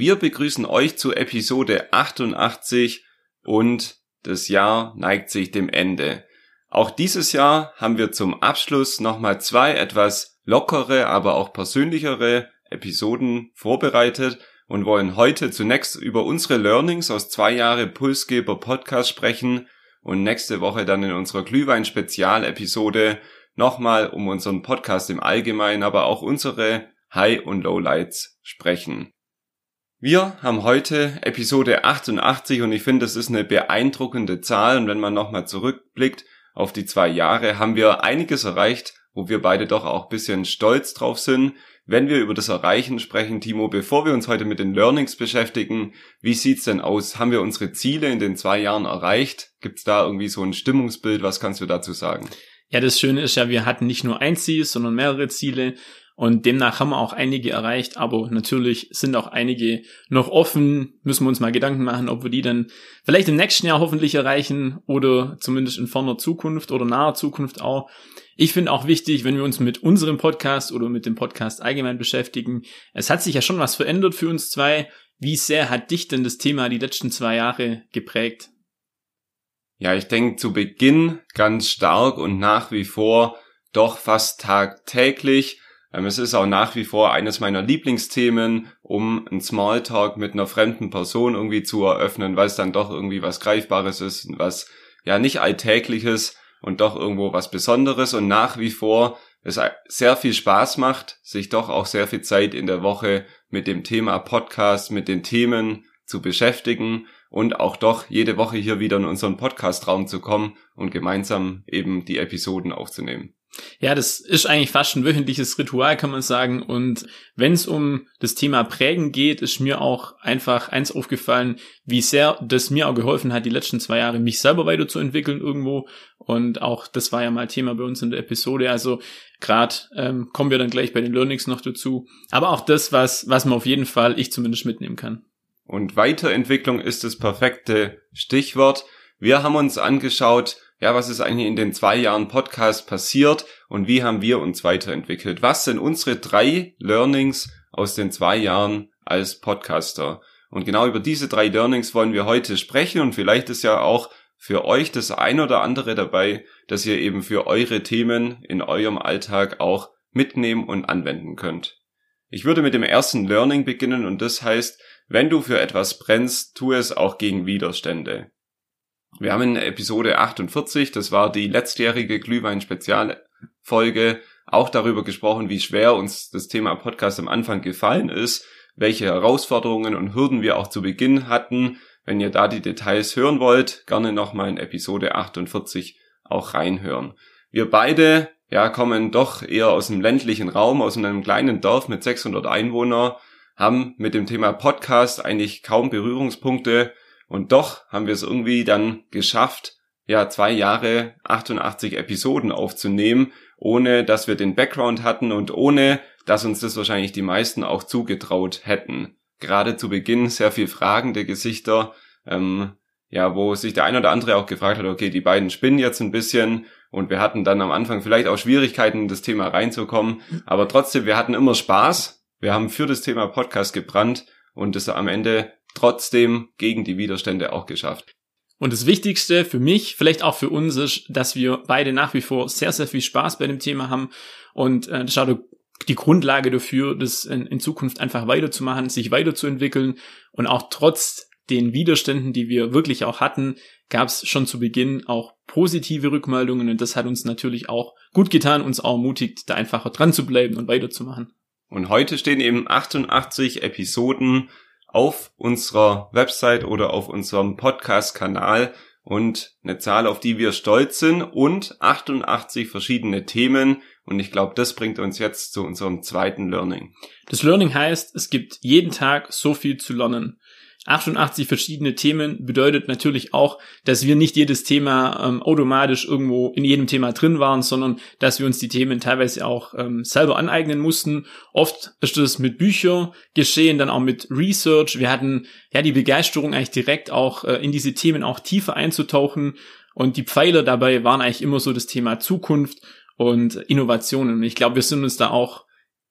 Wir begrüßen euch zu Episode 88 und das Jahr neigt sich dem Ende. Auch dieses Jahr haben wir zum Abschluss nochmal zwei etwas lockere, aber auch persönlichere Episoden vorbereitet und wollen heute zunächst über unsere Learnings aus zwei Jahre Pulsgeber Podcast sprechen und nächste Woche dann in unserer Glühwein-Spezial-Episode nochmal um unseren Podcast im Allgemeinen, aber auch unsere High- und Lowlights sprechen. Wir haben heute Episode 88 und ich finde, das ist eine beeindruckende Zahl und wenn man nochmal zurückblickt, auf die zwei Jahre haben wir einiges erreicht, wo wir beide doch auch bisschen stolz drauf sind. Wenn wir über das Erreichen sprechen, Timo, bevor wir uns heute mit den Learnings beschäftigen, wie sieht's denn aus? Haben wir unsere Ziele in den zwei Jahren erreicht? Gibt's da irgendwie so ein Stimmungsbild? Was kannst du dazu sagen? Ja, das Schöne ist ja, wir hatten nicht nur ein Ziel, sondern mehrere Ziele. Und demnach haben wir auch einige erreicht, aber natürlich sind auch einige noch offen. Müssen wir uns mal Gedanken machen, ob wir die dann vielleicht im nächsten Jahr hoffentlich erreichen oder zumindest in ferner Zukunft oder naher Zukunft auch. Ich finde auch wichtig, wenn wir uns mit unserem Podcast oder mit dem Podcast allgemein beschäftigen. Es hat sich ja schon was verändert für uns zwei. Wie sehr hat dich denn das Thema die letzten zwei Jahre geprägt? Ja, ich denke zu Beginn ganz stark und nach wie vor doch fast tagtäglich es ist auch nach wie vor eines meiner Lieblingsthemen, um einen Smalltalk mit einer fremden Person irgendwie zu eröffnen, weil es dann doch irgendwie was Greifbares ist, was ja nicht alltägliches und doch irgendwo was Besonderes und nach wie vor es sehr viel Spaß macht, sich doch auch sehr viel Zeit in der Woche mit dem Thema Podcast, mit den Themen zu beschäftigen und auch doch jede Woche hier wieder in unseren Podcastraum zu kommen und gemeinsam eben die Episoden aufzunehmen. Ja, das ist eigentlich fast ein wöchentliches Ritual, kann man sagen. Und wenn es um das Thema Prägen geht, ist mir auch einfach eins aufgefallen, wie sehr das mir auch geholfen hat, die letzten zwei Jahre mich selber weiterzuentwickeln irgendwo. Und auch das war ja mal Thema bei uns in der Episode. Also gerade ähm, kommen wir dann gleich bei den Learnings noch dazu. Aber auch das, was, was man auf jeden Fall, ich zumindest mitnehmen kann. Und Weiterentwicklung ist das perfekte Stichwort. Wir haben uns angeschaut, ja, was ist eigentlich in den zwei Jahren Podcast passiert und wie haben wir uns weiterentwickelt? Was sind unsere drei Learnings aus den zwei Jahren als Podcaster? Und genau über diese drei Learnings wollen wir heute sprechen und vielleicht ist ja auch für euch das ein oder andere dabei, dass ihr eben für eure Themen in eurem Alltag auch mitnehmen und anwenden könnt. Ich würde mit dem ersten Learning beginnen und das heißt, wenn du für etwas brennst, tu es auch gegen Widerstände. Wir haben in Episode 48, das war die letztjährige Glühwein-Spezialfolge, auch darüber gesprochen, wie schwer uns das Thema Podcast am Anfang gefallen ist, welche Herausforderungen und Hürden wir auch zu Beginn hatten. Wenn ihr da die Details hören wollt, gerne nochmal in Episode 48 auch reinhören. Wir beide, ja, kommen doch eher aus dem ländlichen Raum, aus einem kleinen Dorf mit 600 Einwohnern, haben mit dem Thema Podcast eigentlich kaum Berührungspunkte und doch haben wir es irgendwie dann geschafft, ja, zwei Jahre 88 Episoden aufzunehmen, ohne dass wir den Background hatten und ohne, dass uns das wahrscheinlich die meisten auch zugetraut hätten. Gerade zu Beginn sehr viel fragende Gesichter, ähm, ja, wo sich der ein oder andere auch gefragt hat, okay, die beiden spinnen jetzt ein bisschen und wir hatten dann am Anfang vielleicht auch Schwierigkeiten, in das Thema reinzukommen, aber trotzdem, wir hatten immer Spaß. Wir haben für das Thema Podcast gebrannt und es am Ende trotzdem gegen die Widerstände auch geschafft. Und das Wichtigste für mich, vielleicht auch für uns, ist, dass wir beide nach wie vor sehr, sehr viel Spaß bei dem Thema haben. Und äh, das schaut die Grundlage dafür, das in, in Zukunft einfach weiterzumachen, sich weiterzuentwickeln. Und auch trotz den Widerständen, die wir wirklich auch hatten, gab es schon zu Beginn auch positive Rückmeldungen. Und das hat uns natürlich auch gut getan, uns auch ermutigt, da einfacher dran zu bleiben und weiterzumachen. Und heute stehen eben 88 Episoden auf unserer Website oder auf unserem Podcast-Kanal und eine Zahl, auf die wir stolz sind und 88 verschiedene Themen Und ich glaube, das bringt uns jetzt zu unserem zweiten Learning. Das Learning heißt, es gibt jeden Tag so viel zu lernen. 88 verschiedene Themen bedeutet natürlich auch, dass wir nicht jedes Thema ähm, automatisch irgendwo in jedem Thema drin waren, sondern dass wir uns die Themen teilweise auch ähm, selber aneignen mussten. Oft ist das mit Büchern geschehen, dann auch mit Research. Wir hatten ja die Begeisterung eigentlich direkt auch äh, in diese Themen auch tiefer einzutauchen. Und die Pfeiler dabei waren eigentlich immer so das Thema Zukunft und Innovationen. Und ich glaube, wir sind uns da auch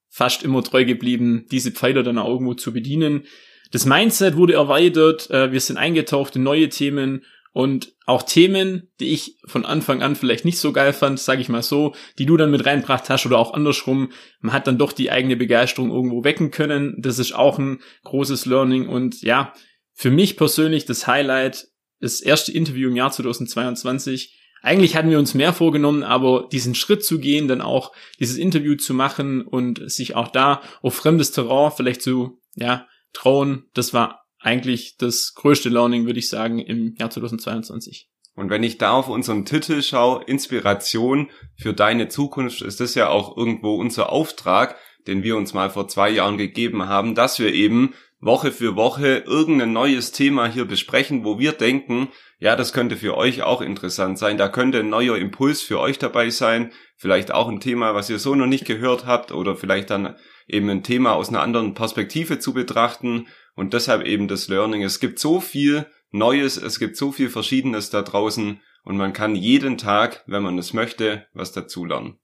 fast immer treu geblieben, diese Pfeiler dann auch irgendwo zu bedienen. Das Mindset wurde erweitert, äh, wir sind eingetaucht in neue Themen und auch Themen, die ich von Anfang an vielleicht nicht so geil fand, sage ich mal so, die du dann mit reinbracht hast oder auch andersrum, man hat dann doch die eigene Begeisterung irgendwo wecken können. Das ist auch ein großes Learning und ja, für mich persönlich das Highlight, das erste Interview im Jahr 2022. Eigentlich hatten wir uns mehr vorgenommen, aber diesen Schritt zu gehen, dann auch dieses Interview zu machen und sich auch da auf fremdes Terrain vielleicht zu, ja, trauen. Das war eigentlich das größte Learning, würde ich sagen, im Jahr 2022. Und wenn ich da auf unseren Titel schaue, Inspiration für deine Zukunft, ist das ja auch irgendwo unser Auftrag, den wir uns mal vor zwei Jahren gegeben haben, dass wir eben Woche für Woche irgendein neues Thema hier besprechen, wo wir denken, ja, das könnte für euch auch interessant sein. Da könnte ein neuer Impuls für euch dabei sein. Vielleicht auch ein Thema, was ihr so noch nicht gehört habt oder vielleicht dann eben ein Thema aus einer anderen Perspektive zu betrachten und deshalb eben das Learning. Es gibt so viel Neues, es gibt so viel Verschiedenes da draußen und man kann jeden Tag, wenn man es möchte, was dazulernen.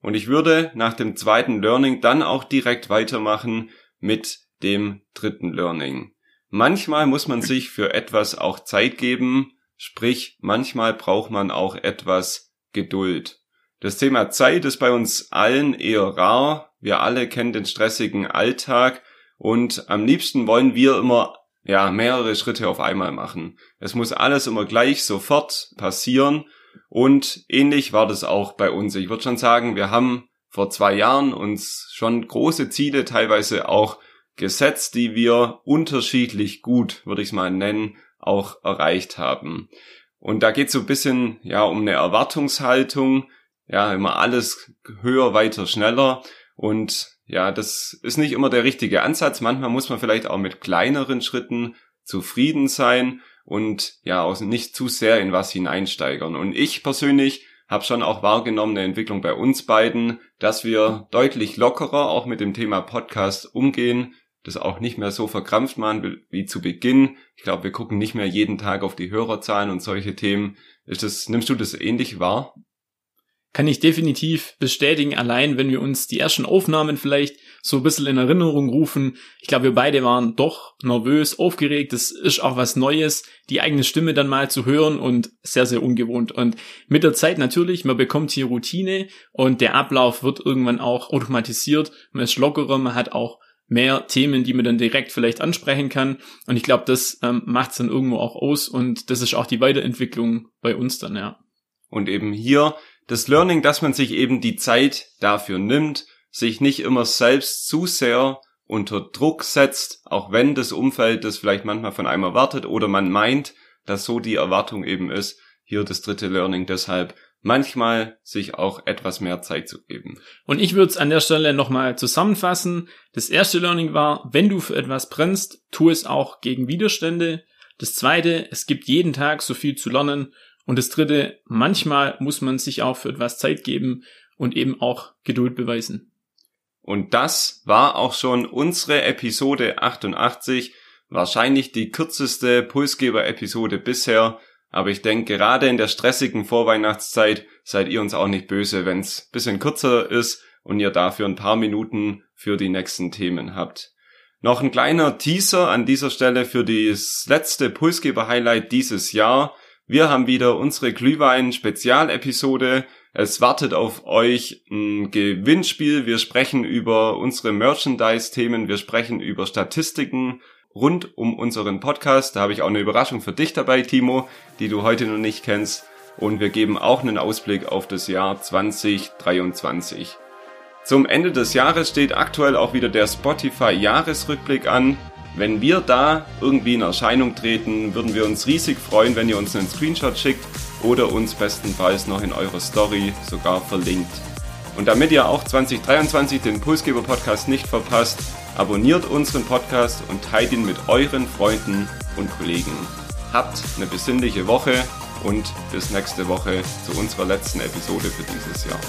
Und ich würde nach dem zweiten Learning dann auch direkt weitermachen mit dem dritten Learning. Manchmal muss man sich für etwas auch Zeit geben, sprich manchmal braucht man auch etwas Geduld. Das Thema Zeit ist bei uns allen eher rar. Wir alle kennen den stressigen Alltag und am liebsten wollen wir immer ja mehrere Schritte auf einmal machen. Es muss alles immer gleich sofort passieren und ähnlich war das auch bei uns. Ich würde schon sagen, wir haben vor zwei Jahren uns schon große Ziele teilweise auch gesetzt, die wir unterschiedlich gut, würde ich es mal nennen, auch erreicht haben. Und da geht es so ein bisschen ja um eine Erwartungshaltung, ja, immer alles höher, weiter, schneller. Und ja, das ist nicht immer der richtige Ansatz. Manchmal muss man vielleicht auch mit kleineren Schritten zufrieden sein und ja, auch nicht zu sehr in was hineinsteigern. Und ich persönlich habe schon auch wahrgenommen, eine Entwicklung bei uns beiden, dass wir deutlich lockerer auch mit dem Thema Podcast umgehen, das auch nicht mehr so verkrampft machen wie zu Beginn. Ich glaube, wir gucken nicht mehr jeden Tag auf die Hörerzahlen und solche Themen. Ist das, nimmst du das ähnlich wahr? Kann ich definitiv bestätigen, allein wenn wir uns die ersten Aufnahmen vielleicht so ein bisschen in Erinnerung rufen. Ich glaube, wir beide waren doch nervös, aufgeregt. Es ist auch was Neues, die eigene Stimme dann mal zu hören und sehr, sehr ungewohnt. Und mit der Zeit natürlich, man bekommt hier Routine und der Ablauf wird irgendwann auch automatisiert. Man ist lockerer, man hat auch mehr Themen, die man dann direkt vielleicht ansprechen kann. Und ich glaube, das ähm, macht es dann irgendwo auch aus und das ist auch die Weiterentwicklung bei uns dann, ja. Und eben hier das Learning, dass man sich eben die Zeit dafür nimmt, sich nicht immer selbst zu sehr unter Druck setzt, auch wenn das Umfeld das vielleicht manchmal von einem erwartet oder man meint, dass so die Erwartung eben ist. Hier das dritte Learning deshalb manchmal sich auch etwas mehr Zeit zu geben. Und ich würde es an der Stelle nochmal zusammenfassen. Das erste Learning war, wenn du für etwas brennst, tu es auch gegen Widerstände. Das zweite, es gibt jeden Tag so viel zu lernen und das dritte, manchmal muss man sich auch für etwas Zeit geben und eben auch Geduld beweisen. Und das war auch schon unsere Episode 88, wahrscheinlich die kürzeste Pulsgeber-Episode bisher, aber ich denke, gerade in der stressigen Vorweihnachtszeit seid ihr uns auch nicht böse, wenn es bisschen kürzer ist und ihr dafür ein paar Minuten für die nächsten Themen habt. Noch ein kleiner Teaser an dieser Stelle für das letzte Pulsgeber-Highlight dieses Jahr. Wir haben wieder unsere Glühwein-Spezialepisode. Es wartet auf euch ein Gewinnspiel. Wir sprechen über unsere Merchandise-Themen. Wir sprechen über Statistiken rund um unseren Podcast. Da habe ich auch eine Überraschung für dich dabei, Timo, die du heute noch nicht kennst. Und wir geben auch einen Ausblick auf das Jahr 2023. Zum Ende des Jahres steht aktuell auch wieder der Spotify Jahresrückblick an. Wenn wir da irgendwie in Erscheinung treten, würden wir uns riesig freuen, wenn ihr uns einen Screenshot schickt oder uns bestenfalls noch in eurer Story sogar verlinkt. Und damit ihr auch 2023 den Pulsgeber Podcast nicht verpasst, abonniert unseren Podcast und teilt ihn mit euren Freunden und Kollegen. Habt eine besinnliche Woche und bis nächste Woche zu unserer letzten Episode für dieses Jahr.